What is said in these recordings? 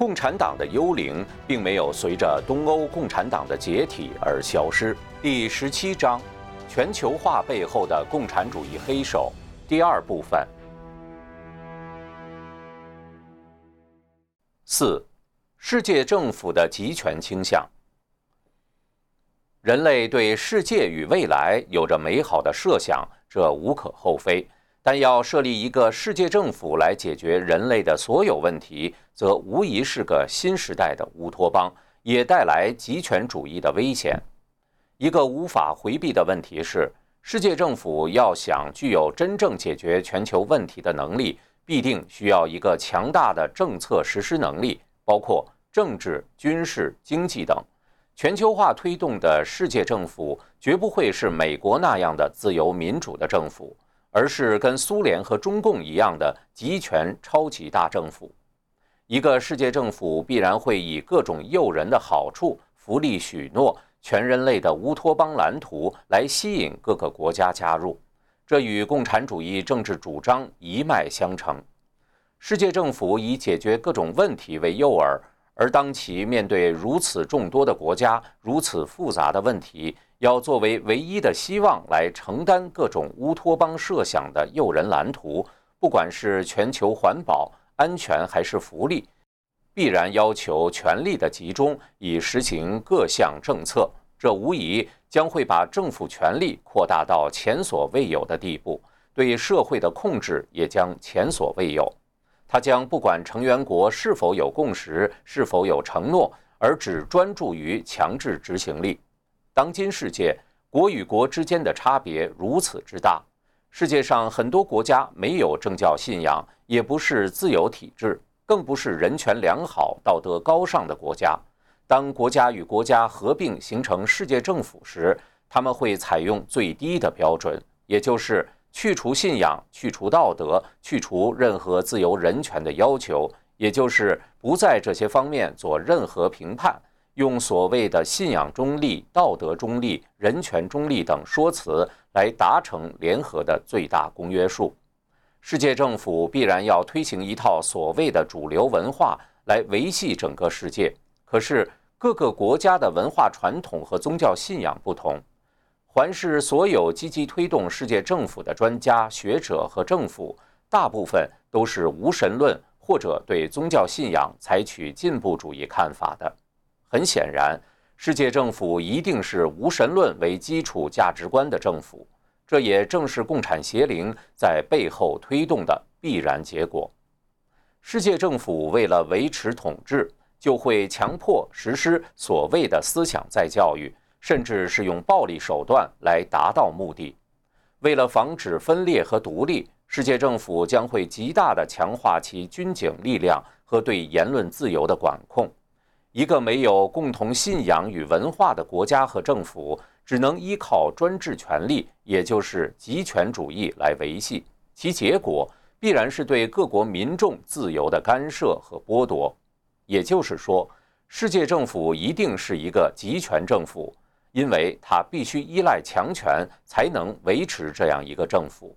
共产党的幽灵并没有随着东欧共产党的解体而消失。第十七章：全球化背后的共产主义黑手。第二部分。四、世界政府的集权倾向。人类对世界与未来有着美好的设想，这无可厚非。但要设立一个世界政府来解决人类的所有问题，则无疑是个新时代的乌托邦，也带来极权主义的危险。一个无法回避的问题是，世界政府要想具有真正解决全球问题的能力，必定需要一个强大的政策实施能力，包括政治、军事、经济等。全球化推动的世界政府绝不会是美国那样的自由民主的政府。而是跟苏联和中共一样的集权超级大政府，一个世界政府必然会以各种诱人的好处、福利许诺、全人类的乌托邦蓝图来吸引各个国家加入，这与共产主义政治主张一脉相承。世界政府以解决各种问题为诱饵，而当其面对如此众多的国家、如此复杂的问题，要作为唯一的希望来承担各种乌托邦设想的诱人蓝图，不管是全球环保、安全还是福利，必然要求权力的集中，以实行各项政策。这无疑将会把政府权力扩大到前所未有的地步，对社会的控制也将前所未有。它将不管成员国是否有共识、是否有承诺，而只专注于强制执行力。当今世界，国与国之间的差别如此之大。世界上很多国家没有政教信仰，也不是自由体制，更不是人权良好、道德高尚的国家。当国家与国家合并形成世界政府时，他们会采用最低的标准，也就是去除信仰、去除道德、去除任何自由人权的要求，也就是不在这些方面做任何评判。用所谓的信仰中立、道德中立、人权中立等说辞来达成联合的最大公约数。世界政府必然要推行一套所谓的主流文化来维系整个世界。可是各个国家的文化传统和宗教信仰不同。环视所有积极推动世界政府的专家学者和政府，大部分都是无神论或者对宗教信仰采取进步主义看法的。很显然，世界政府一定是无神论为基础价值观的政府，这也正是共产邪灵在背后推动的必然结果。世界政府为了维持统治，就会强迫实施所谓的思想再教育，甚至是用暴力手段来达到目的。为了防止分裂和独立，世界政府将会极大地强化其军警力量和对言论自由的管控。一个没有共同信仰与文化的国家和政府，只能依靠专制权力，也就是极权主义来维系。其结果必然是对各国民众自由的干涉和剥夺。也就是说，世界政府一定是一个极权政府，因为它必须依赖强权才能维持这样一个政府。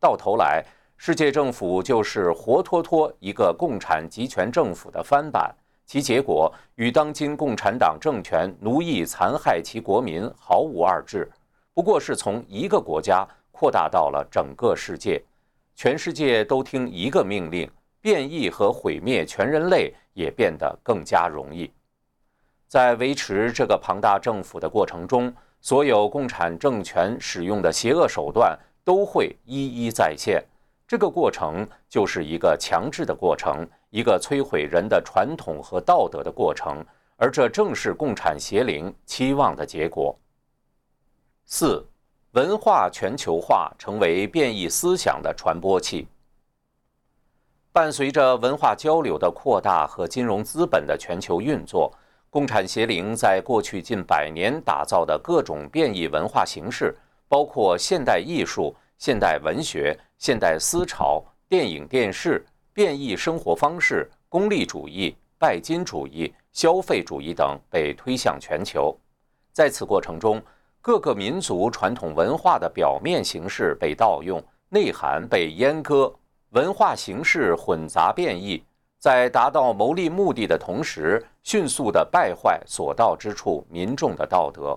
到头来，世界政府就是活脱脱一个共产极权政府的翻版。其结果与当今共产党政权奴役残害其国民毫无二致，不过是从一个国家扩大到了整个世界，全世界都听一个命令，变异和毁灭全人类也变得更加容易。在维持这个庞大政府的过程中，所有共产政权使用的邪恶手段都会一一再现。这个过程就是一个强制的过程。一个摧毁人的传统和道德的过程，而这正是共产邪灵期望的结果。四、文化全球化成为变异思想的传播器。伴随着文化交流的扩大和金融资本的全球运作，共产邪灵在过去近百年打造的各种变异文化形式，包括现代艺术、现代文学、现代思潮、电影、电视。变异生活方式、功利主义、拜金主义、消费主义等被推向全球，在此过程中，各个民族传统文化的表面形式被盗用，内涵被阉割，文化形式混杂变异，在达到牟利目的的同时，迅速地败坏所到之处民众的道德。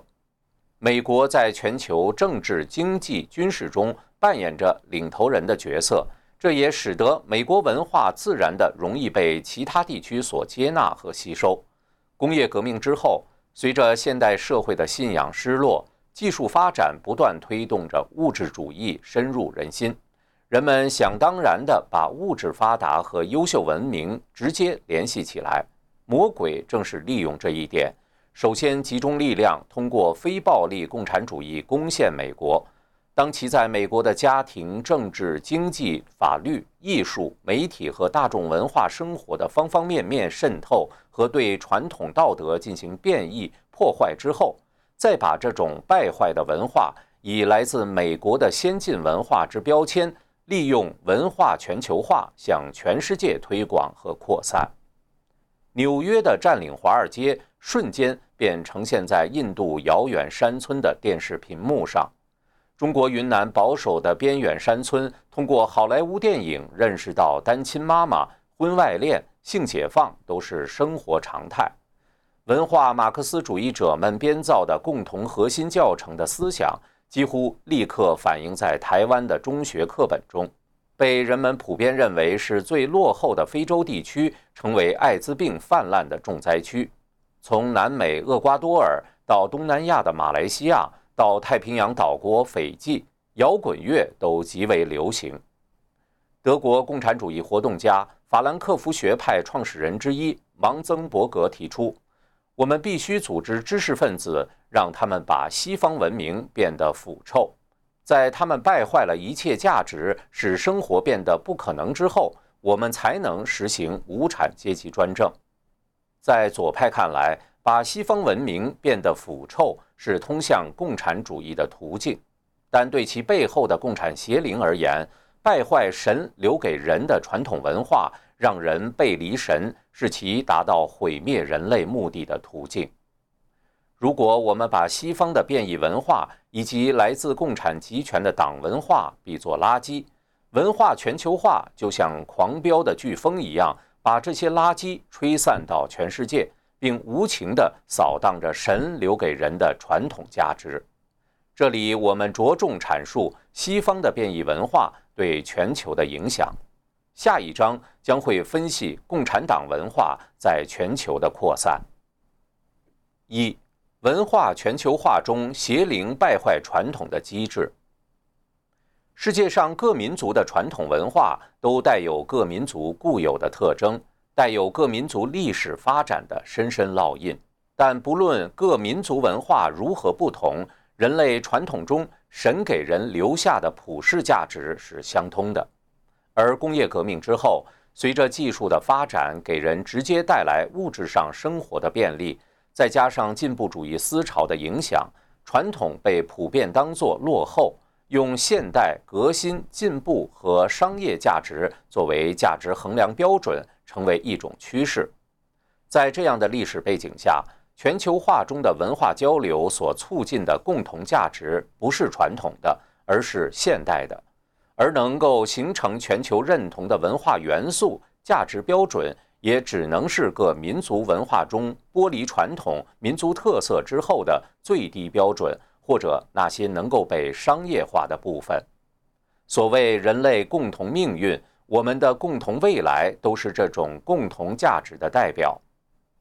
美国在全球政治、经济、军事中扮演着领头人的角色，这也使得美国文化自然地容易被其他地区所接纳和吸收。工业革命之后，随着现代社会的信仰失落，技术发展不断推动着物质主义深入人心。人们想当然地把物质发达和优秀文明直接联系起来，魔鬼正是利用这一点，首先集中力量，通过非暴力共产主义攻陷美国。当其在美国的家庭、政治、经济、法律、艺术、媒体和大众文化生活的方方面面渗透和对传统道德进行变异破坏之后，再把这种败坏的文化以来自美国的先进文化之标签。利用文化全球化向全世界推广和扩散，纽约的占领华尔街瞬间便呈现在印度遥远山村的电视屏幕上。中国云南保守的边远山村，通过好莱坞电影认识到单亲妈妈、婚外恋、性解放都是生活常态。文化马克思主义者们编造的共同核心教程的思想。几乎立刻反映在台湾的中学课本中，被人们普遍认为是最落后的非洲地区，成为艾滋病泛滥的重灾区。从南美厄瓜多尔到东南亚的马来西亚，到太平洋岛国斐济，摇滚乐都极为流行。德国共产主义活动家、法兰克福学派创始人之一芒曾伯格提出。我们必须组织知识分子，让他们把西方文明变得腐臭。在他们败坏了一切价值，使生活变得不可能之后，我们才能实行无产阶级专政。在左派看来，把西方文明变得腐臭是通向共产主义的途径；但对其背后的共产邪灵而言，败坏神留给人的传统文化。让人背离神是其达到毁灭人类目的的途径。如果我们把西方的变异文化以及来自共产集权的党文化比作垃圾，文化全球化就像狂飙的飓风一样，把这些垃圾吹散到全世界，并无情地扫荡着神留给人的传统价值。这里我们着重阐述西方的变异文化对全球的影响。下一章将会分析共产党文化在全球的扩散。一、文化全球化中邪灵败坏传统的机制。世界上各民族的传统文化都带有各民族固有的特征，带有各民族历史发展的深深烙印。但不论各民族文化如何不同，人类传统中神给人留下的普世价值是相通的。而工业革命之后，随着技术的发展，给人直接带来物质上生活的便利，再加上进步主义思潮的影响，传统被普遍当作落后，用现代、革新、进步和商业价值作为价值衡量标准，成为一种趋势。在这样的历史背景下，全球化中的文化交流所促进的共同价值，不是传统的，而是现代的。而能够形成全球认同的文化元素、价值标准，也只能是各民族文化中剥离传统民族特色之后的最低标准，或者那些能够被商业化的部分。所谓人类共同命运，我们的共同未来，都是这种共同价值的代表。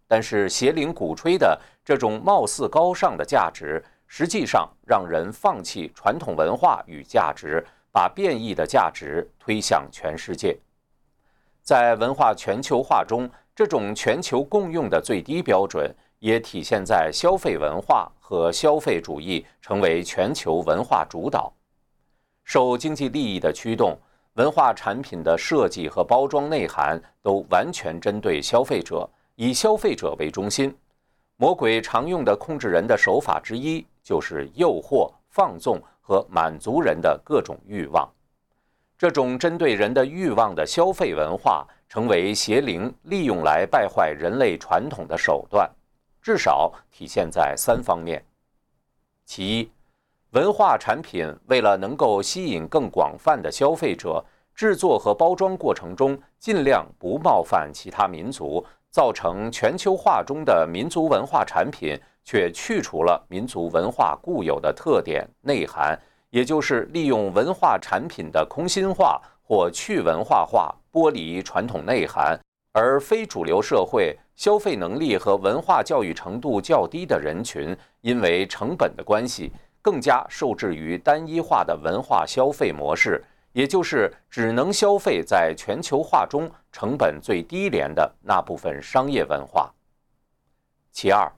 但是邪灵鼓吹的这种貌似高尚的价值，实际上让人放弃传统文化与价值。把变异的价值推向全世界，在文化全球化中，这种全球共用的最低标准也体现在消费文化和消费主义成为全球文化主导。受经济利益的驱动，文化产品的设计和包装内涵都完全针对消费者，以消费者为中心。魔鬼常用的控制人的手法之一就是诱惑、放纵。和满足人的各种欲望，这种针对人的欲望的消费文化，成为邪灵利用来败坏人类传统的手段，至少体现在三方面：其一，文化产品为了能够吸引更广泛的消费者，制作和包装过程中尽量不冒犯其他民族，造成全球化中的民族文化产品却去除了民族文化固有的特点内涵，也就是利用文化产品的空心化或去文化化，剥离传统内涵，而非主流社会消费能力和文化教育程度较低的人群，因为成本的关系，更加受制于单一化的文化消费模式。也就是只能消费在全球化中成本最低廉的那部分商业文化。其二，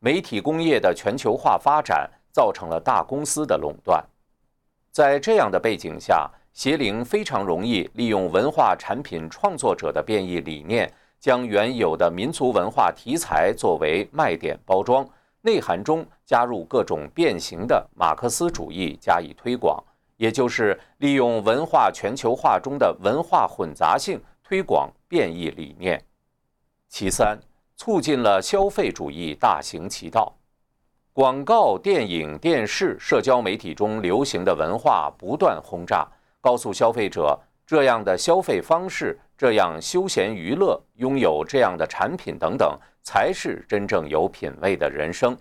媒体工业的全球化发展造成了大公司的垄断。在这样的背景下，邪灵非常容易利用文化产品创作者的变异理念，将原有的民族文化题材作为卖点包装，内涵中加入各种变形的马克思主义加以推广。也就是利用文化全球化中的文化混杂性推广变异理念。其三，促进了消费主义大行其道。广告、电影、电视、社交媒体中流行的文化不断轰炸，告诉消费者这样的消费方式、这样休闲娱乐、拥有这样的产品等等，才是真正有品位的人生。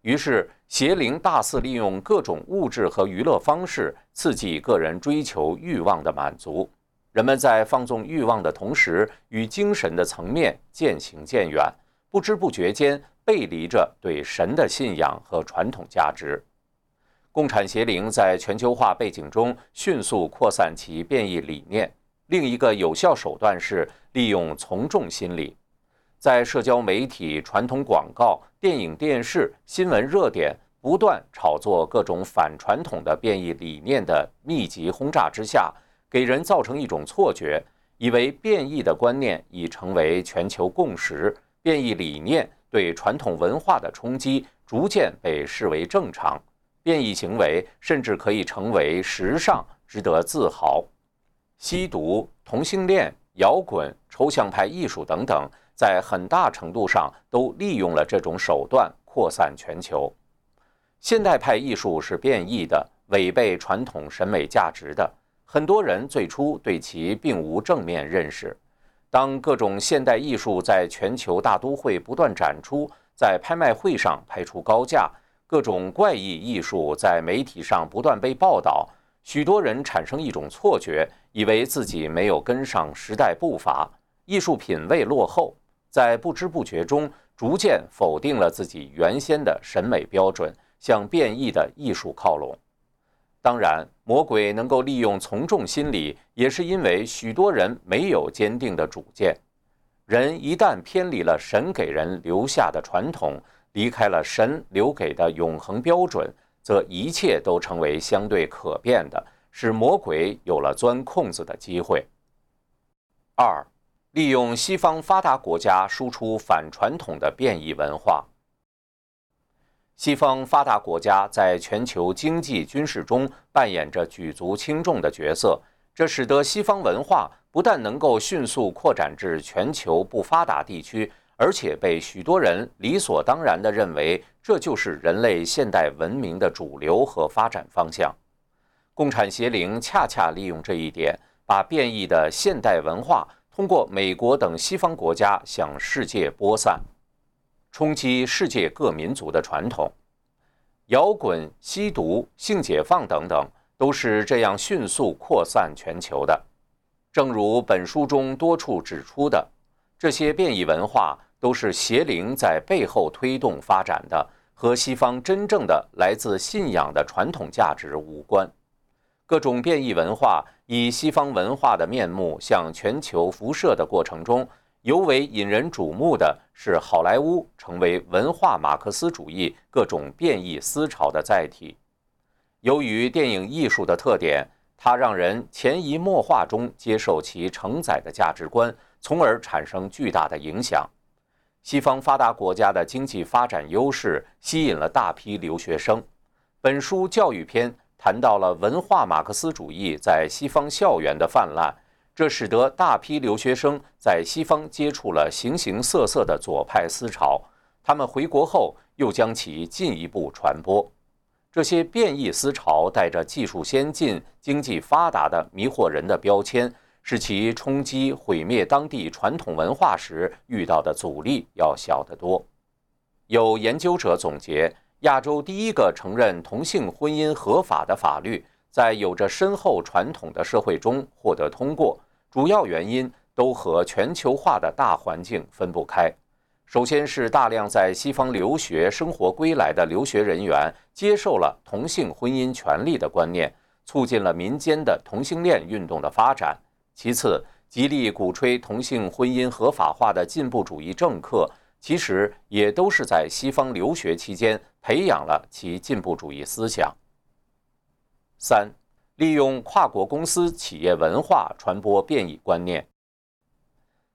于是，邪灵大肆利用各种物质和娱乐方式，刺激个人追求欲望的满足。人们在放纵欲望的同时，与精神的层面渐行渐远，不知不觉间背离着对神的信仰和传统价值。共产邪灵在全球化背景中迅速扩散其变异理念。另一个有效手段是利用从众心理。在社交媒体、传统广告、电影、电视、新闻热点不断炒作各种反传统的变异理念的密集轰炸之下，给人造成一种错觉，以为变异的观念已成为全球共识，变异理念对传统文化的冲击逐渐被视为正常，变异行为甚至可以成为时尚，值得自豪。吸毒、同性恋、摇滚、抽象派艺术等等。在很大程度上都利用了这种手段扩散全球。现代派艺术是变异的，违背传统审美价值的。很多人最初对其并无正面认识。当各种现代艺术在全球大都会不断展出，在拍卖会上拍出高价，各种怪异艺术在媒体上不断被报道，许多人产生一种错觉，以为自己没有跟上时代步伐，艺术品味落后。在不知不觉中，逐渐否定了自己原先的审美标准，向变异的艺术靠拢。当然，魔鬼能够利用从众心理，也是因为许多人没有坚定的主见。人一旦偏离了神给人留下的传统，离开了神留给的永恒标准，则一切都成为相对可变的，使魔鬼有了钻空子的机会。二。利用西方发达国家输出反传统的变异文化。西方发达国家在全球经济、军事中扮演着举足轻重的角色，这使得西方文化不但能够迅速扩展至全球不发达地区，而且被许多人理所当然地认为这就是人类现代文明的主流和发展方向。共产邪灵恰恰利用这一点，把变异的现代文化。通过美国等西方国家向世界播散，冲击世界各民族的传统，摇滚、吸毒、性解放等等，都是这样迅速扩散全球的。正如本书中多处指出的，这些变异文化都是邪灵在背后推动发展的，和西方真正的来自信仰的传统价值无关。各种变异文化以西方文化的面目向全球辐射的过程中，尤为引人瞩目的是好莱坞成为文化马克思主义各种变异思潮的载体。由于电影艺术的特点，它让人潜移默化中接受其承载的价值观，从而产生巨大的影响。西方发达国家的经济发展优势吸引了大批留学生。本书教育篇。谈到了文化马克思主义在西方校园的泛滥，这使得大批留学生在西方接触了形形色色的左派思潮。他们回国后又将其进一步传播。这些变异思潮带着技术先进、经济发达的迷惑人的标签，使其冲击毁灭当地传统文化时遇到的阻力要小得多。有研究者总结，亚洲第一个承认同性婚姻合法的法律，在有着深厚传统的社会中获得通过，主要原因都和全球化的大环境分不开。首先是大量在西方留学生活归来的留学人员接受了同性婚姻权利的观念，促进了民间的同性恋运动的发展。其次，极力鼓吹同性婚姻合法化的进步主义政客，其实也都是在西方留学期间培养了其进步主义思想。三，利用跨国公司企业文化传播变异观念，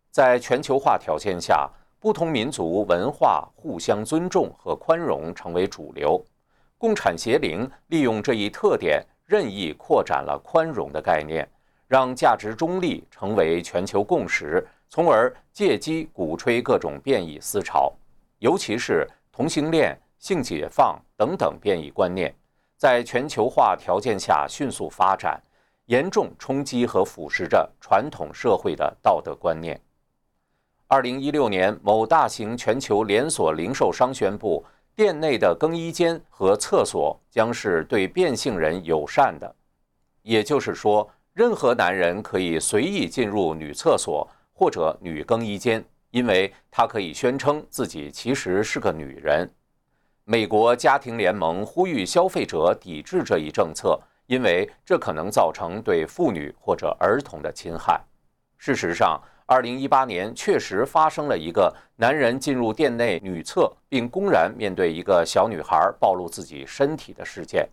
在全球化条件下。不同民族文化互相尊重和宽容成为主流，共产邪灵利用这一特点，任意扩展了宽容的概念，让价值中立成为全球共识，从而借机鼓吹各种变异思潮，尤其是同性恋、性解放等等变异观念，在全球化条件下迅速发展，严重冲击和腐蚀着传统社会的道德观念。二零一六年，某大型全球连锁零售商宣布，店内的更衣间和厕所将是对变性人友善的。也就是说，任何男人可以随意进入女厕所或者女更衣间，因为他可以宣称自己其实是个女人。美国家庭联盟呼吁消费者抵制这一政策，因为这可能造成对妇女或者儿童的侵害。事实上，二零一八年确实发生了一个男人进入店内女厕，并公然面对一个小女孩暴露自己身体的事件。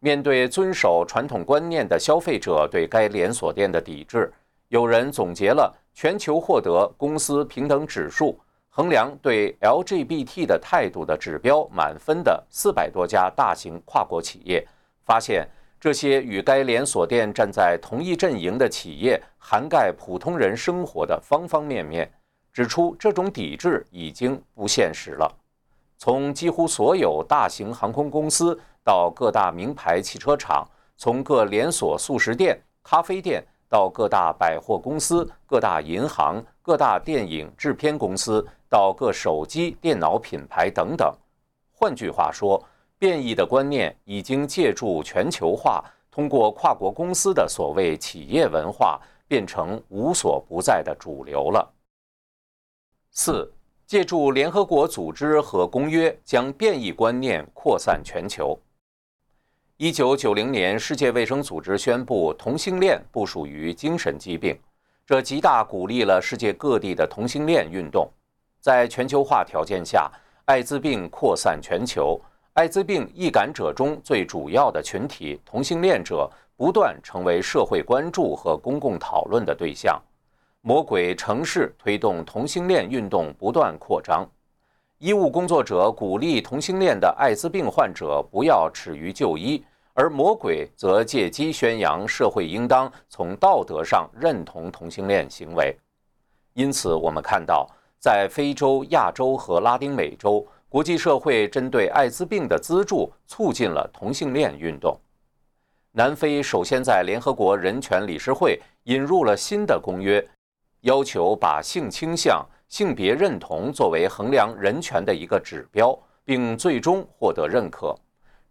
面对遵守传统观念的消费者对该连锁店的抵制，有人总结了全球获得公司平等指数、衡量对 LGBT 的态度的指标满分的四百多家大型跨国企业，发现。这些与该连锁店站在同一阵营的企业，涵盖普通人生活的方方面面，指出这种抵制已经不现实了。从几乎所有大型航空公司到各大名牌汽车厂，从各连锁速食店、咖啡店到各大百货公司、各大银行、各大电影制片公司，到各手机、电脑品牌等等。换句话说。变异的观念已经借助全球化，通过跨国公司的所谓企业文化，变成无所不在的主流了。四，借助联合国组织和公约，将变异观念扩散全球。一九九零年，世界卫生组织宣布同性恋不属于精神疾病，这极大鼓励了世界各地的同性恋运动。在全球化条件下，艾滋病扩散全球。艾滋病易感者中最主要的群体同性恋者不断成为社会关注和公共讨论的对象。魔鬼城市推动同性恋运动不断扩张。医务工作者鼓励同性恋的艾滋病患者不要耻于就医，而魔鬼则借机宣扬社会应当从道德上认同同性恋行为。因此，我们看到，在非洲、亚洲和拉丁美洲。国际社会针对艾滋病的资助，促进了同性恋运动。南非首先在联合国人权理事会引入了新的公约，要求把性倾向、性别认同作为衡量人权的一个指标，并最终获得认可。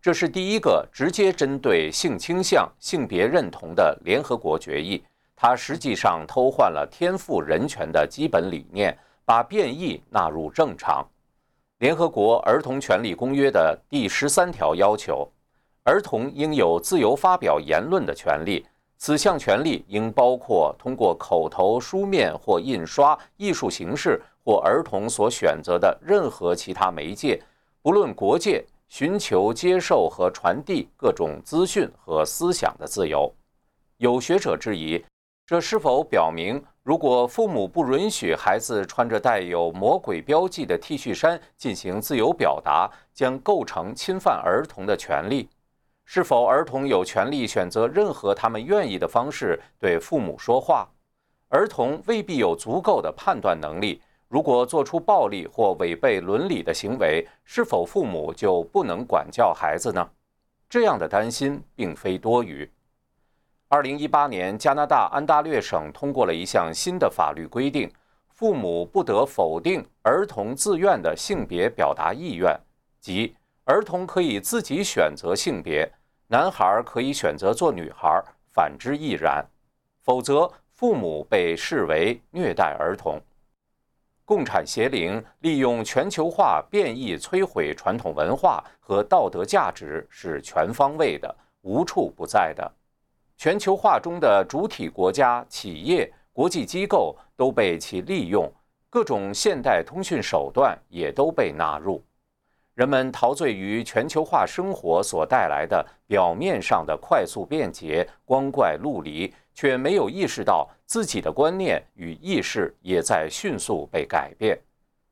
这是第一个直接针对性倾向、性别认同的联合国决议。它实际上偷换了天赋人权的基本理念，把变异纳入正常。联合国儿童权利公约的第十三条要求，儿童应有自由发表言论的权利。此项权利应包括通过口头、书面或印刷艺术形式或儿童所选择的任何其他媒介，不论国界，寻求、接受和传递各种资讯和思想的自由。有学者质疑，这是否表明？如果父母不允许孩子穿着带有魔鬼标记的 T 恤衫进行自由表达，将构成侵犯儿童的权利。是否儿童有权利选择任何他们愿意的方式对父母说话？儿童未必有足够的判断能力。如果做出暴力或违背伦理的行为，是否父母就不能管教孩子呢？这样的担心并非多余。二零一八年，加拿大安大略省通过了一项新的法律规定，父母不得否定儿童自愿的性别表达意愿，即儿童可以自己选择性别，男孩可以选择做女孩，反之亦然。否则，父母被视为虐待儿童。共产邪灵利用全球化变异摧毁传统文化和道德价值，是全方位的、无处不在的。全球化中的主体国家、企业、国际机构都被其利用，各种现代通讯手段也都被纳入。人们陶醉于全球化生活所带来的表面上的快速便捷、光怪陆离，却没有意识到自己的观念与意识也在迅速被改变。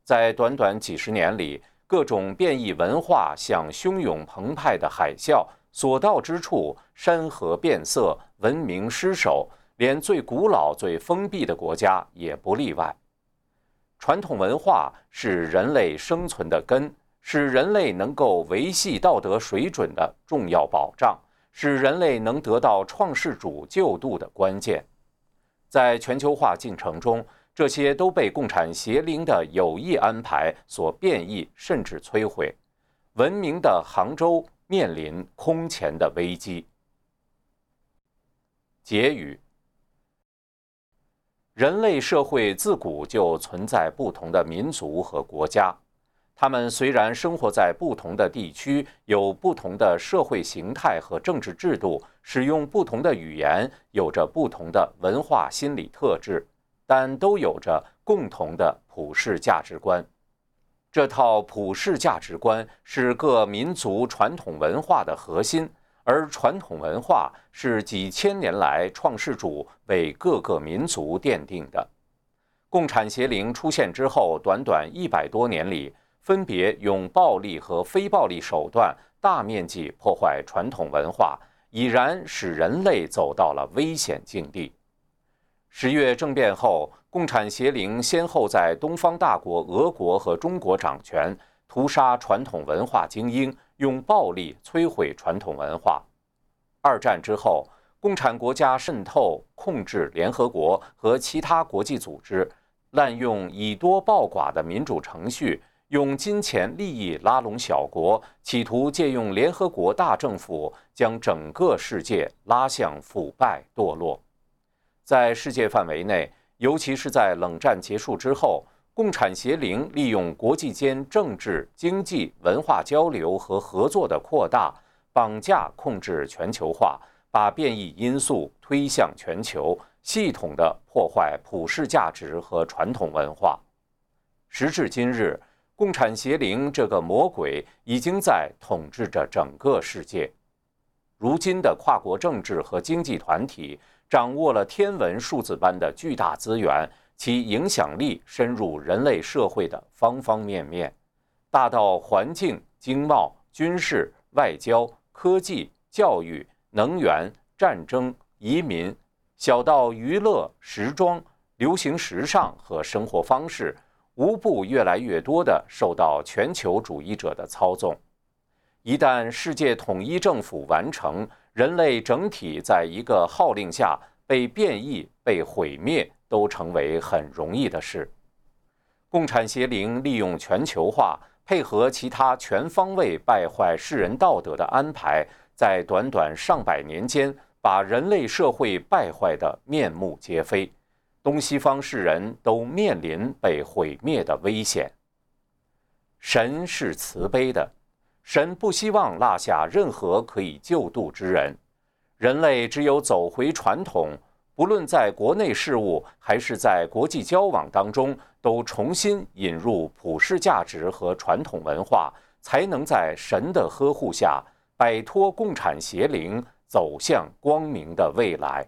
在短短几十年里，各种变异文化像汹涌澎湃的海啸。所到之处，山河变色，文明失守，连最古老、最封闭的国家也不例外。传统文化是人类生存的根，是人类能够维系道德水准的重要保障，是人类能得到创世主救度的关键。在全球化进程中，这些都被共产邪灵的有意安排所变异，甚至摧毁。文明的杭州。面临空前的危机。结语：人类社会自古就存在不同的民族和国家，他们虽然生活在不同的地区，有不同的社会形态和政治制度，使用不同的语言，有着不同的文化心理特质，但都有着共同的普世价值观。这套普世价值观是各民族传统文化的核心，而传统文化是几千年来创世主为各个民族奠定的。共产邪灵出现之后，短短一百多年里，分别用暴力和非暴力手段大面积破坏传统文化，已然使人类走到了危险境地。十月政变后。共产邪灵先后在东方大国俄国和中国掌权，屠杀传统文化精英，用暴力摧毁传统文化。二战之后，共产国家渗透控制联合国和其他国际组织，滥用以多报寡的民主程序，用金钱利益拉拢小国，企图借用联合国大政府将整个世界拉向腐败堕落。在世界范围内。尤其是在冷战结束之后，共产邪灵利用国际间政治、经济、文化交流和合作的扩大，绑架、控制全球化，把变异因素推向全球，系统的破坏普世价值和传统文化。时至今日，共产邪灵这个魔鬼已经在统治着整个世界。如今的跨国政治和经济团体。掌握了天文数字般的巨大资源，其影响力深入人类社会的方方面面，大到环境、经贸、军事、外交、科技、教育、能源、战争、移民；小到娱乐、时装、流行时尚和生活方式，无不越来越多地受到全球主义者的操纵。一旦世界统一政府完成，人类整体在一个号令下被变异、被毁灭，都成为很容易的事。共产邪灵利用全球化，配合其他全方位败坏世人道德的安排，在短短上百年间，把人类社会败坏得面目皆非。东西方世人都面临被毁灭的危险。神是慈悲的。神不希望落下任何可以救度之人，人类只有走回传统，不论在国内事务还是在国际交往当中，都重新引入普世价值和传统文化，才能在神的呵护下摆脱共产邪灵，走向光明的未来。